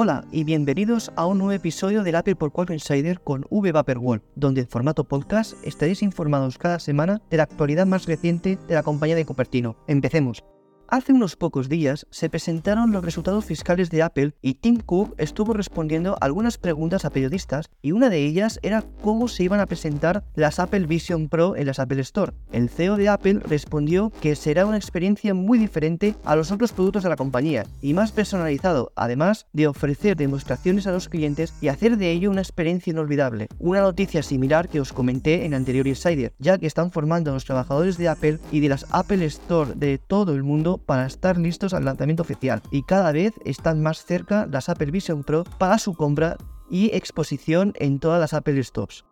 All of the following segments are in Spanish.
Hola y bienvenidos a un nuevo episodio del Apple por 4 Insider con V donde en formato podcast estaréis informados cada semana de la actualidad más reciente de la compañía de Cupertino. Empecemos. Hace unos pocos días se presentaron los resultados fiscales de Apple y Tim Cook estuvo respondiendo algunas preguntas a periodistas y una de ellas era cómo se iban a presentar las Apple Vision Pro en las Apple Store. El CEO de Apple respondió que será una experiencia muy diferente a los otros productos de la compañía y más personalizado, además de ofrecer demostraciones a los clientes y hacer de ello una experiencia inolvidable. Una noticia similar que os comenté en anterior Insider, ya que están formando a los trabajadores de Apple y de las Apple Store de todo el mundo para estar listos al lanzamiento oficial y cada vez están más cerca las Apple Vision Pro para su compra y exposición en todas las Apple Stores.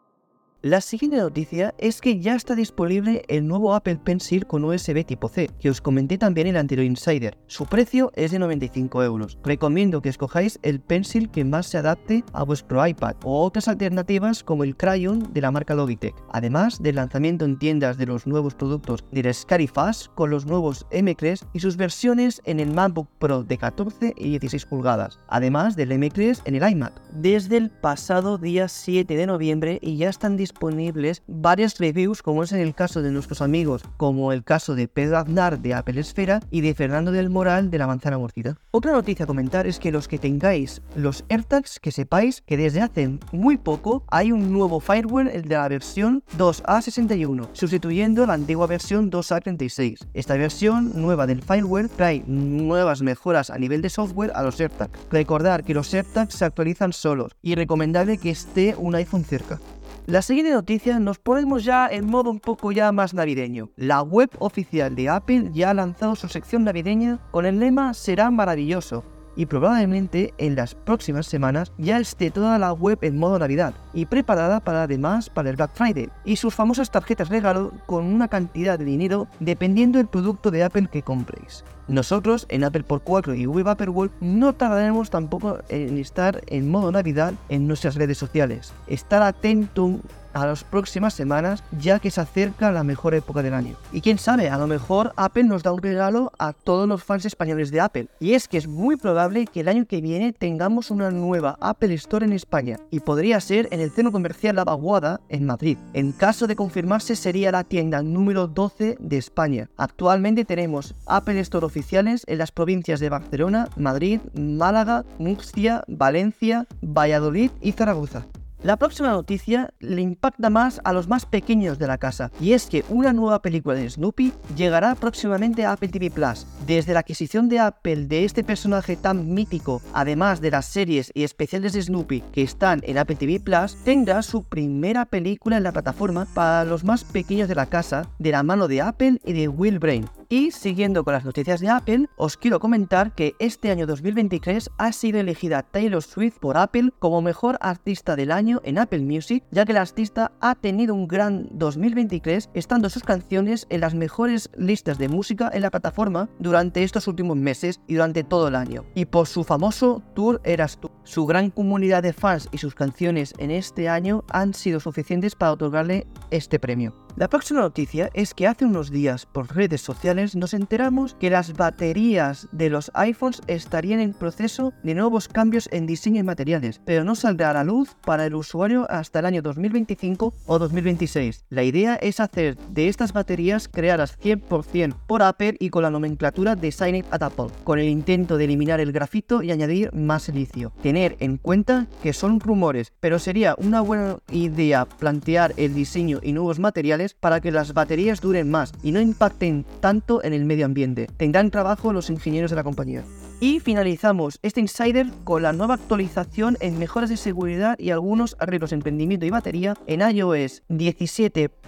La siguiente noticia es que ya está disponible el nuevo Apple Pencil con USB tipo C, que os comenté también en el anterior Insider. Su precio es de 95 euros. Recomiendo que escojáis el Pencil que más se adapte a vuestro iPad o otras alternativas como el Crayon de la marca Logitech. Además del lanzamiento en tiendas de los nuevos productos del Fast con los nuevos M3 y sus versiones en el MacBook Pro de 14 y 16 pulgadas, además del M3 en el iMac. Desde el pasado día 7 de noviembre y ya están disponibles disponibles varias reviews, como es en el caso de nuestros amigos, como el caso de Pedro Aznar de Apple Esfera y de Fernando del Moral de la manzana mordida. Otra noticia a comentar es que los que tengáis los AirTags, que sepáis que desde hace muy poco hay un nuevo fireware, el de la versión 2A61, sustituyendo la antigua versión 2A36. Esta versión nueva del fireware trae nuevas mejoras a nivel de software a los AirTags. Recordar que los AirTags se actualizan solos y recomendable que esté un iPhone cerca. La siguiente noticia nos ponemos ya en modo un poco ya más navideño. La web oficial de Apple ya ha lanzado su sección navideña con el lema Será maravilloso y probablemente en las próximas semanas ya esté toda la web en modo Navidad y preparada para además para el Black Friday y sus famosas tarjetas regalo con una cantidad de dinero dependiendo del producto de Apple que compréis. Nosotros en Apple por 4 y World no tardaremos tampoco en estar en modo Navidad en nuestras redes sociales. Estar atento a las próximas semanas, ya que se acerca la mejor época del año. Y quién sabe, a lo mejor Apple nos da un regalo a todos los fans españoles de Apple. Y es que es muy probable que el año que viene tengamos una nueva Apple Store en España, y podría ser en el centro comercial La Vaguada, en Madrid. En caso de confirmarse, sería la tienda número 12 de España. Actualmente tenemos Apple Store oficiales en las provincias de Barcelona, Madrid, Málaga, Murcia, Valencia, Valladolid y Zaragoza. La próxima noticia le impacta más a los más pequeños de la casa, y es que una nueva película de Snoopy llegará próximamente a Apple TV Plus. Desde la adquisición de Apple de este personaje tan mítico, además de las series y especiales de Snoopy que están en Apple TV Plus, tendrá su primera película en la plataforma para los más pequeños de la casa, de la mano de Apple y de Will Brain. Y siguiendo con las noticias de Apple, os quiero comentar que este año 2023 ha sido elegida Taylor Swift por Apple como mejor artista del año en Apple Music, ya que la artista ha tenido un gran 2023 estando sus canciones en las mejores listas de música en la plataforma durante estos últimos meses y durante todo el año. Y por su famoso tour Eras tú. Su gran comunidad de fans y sus canciones en este año han sido suficientes para otorgarle este premio. La próxima noticia es que hace unos días por redes sociales nos enteramos que las baterías de los iPhones estarían en proceso de nuevos cambios en diseño y materiales, pero no saldrá a la luz para el usuario hasta el año 2025 o 2026. La idea es hacer de estas baterías creadas 100% por Apple y con la nomenclatura Designed at Apple, con el intento de eliminar el grafito y añadir más silicio. Tener en cuenta que son rumores, pero sería una buena idea plantear el diseño y nuevos materiales para que las baterías duren más y no impacten tanto en el medio ambiente. Tendrán trabajo los ingenieros de la compañía. Y finalizamos este insider con la nueva actualización en mejoras de seguridad y algunos arreglos de emprendimiento y batería en iOS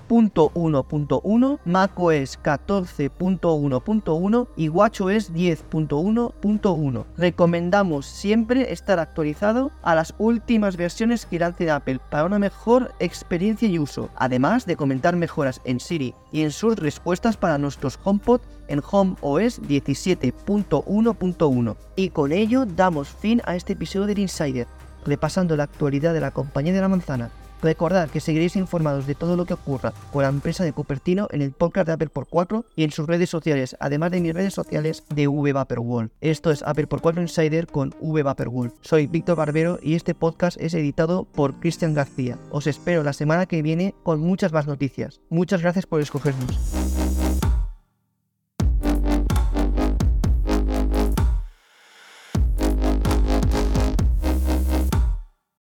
17.1.1, macOS 14.1.1 y watchOS 10.1.1. Recomendamos siempre estar actualizado a las últimas versiones que lance Apple para una mejor experiencia y uso, además de comentar mejoras en Siri y en sus respuestas para nuestros HomePod en Home OS 17.1.1. Y con ello damos fin a este episodio del Insider, repasando la actualidad de la compañía de la manzana. Recordad que seguiréis informados de todo lo que ocurra con la empresa de Cupertino en el podcast de Apple por 4 y en sus redes sociales, además de mis redes sociales de V Vaporwall. Esto es Apple por 4 Insider con V Vaporwall. Soy Víctor Barbero y este podcast es editado por Cristian García. Os espero la semana que viene con muchas más noticias. Muchas gracias por escogernos.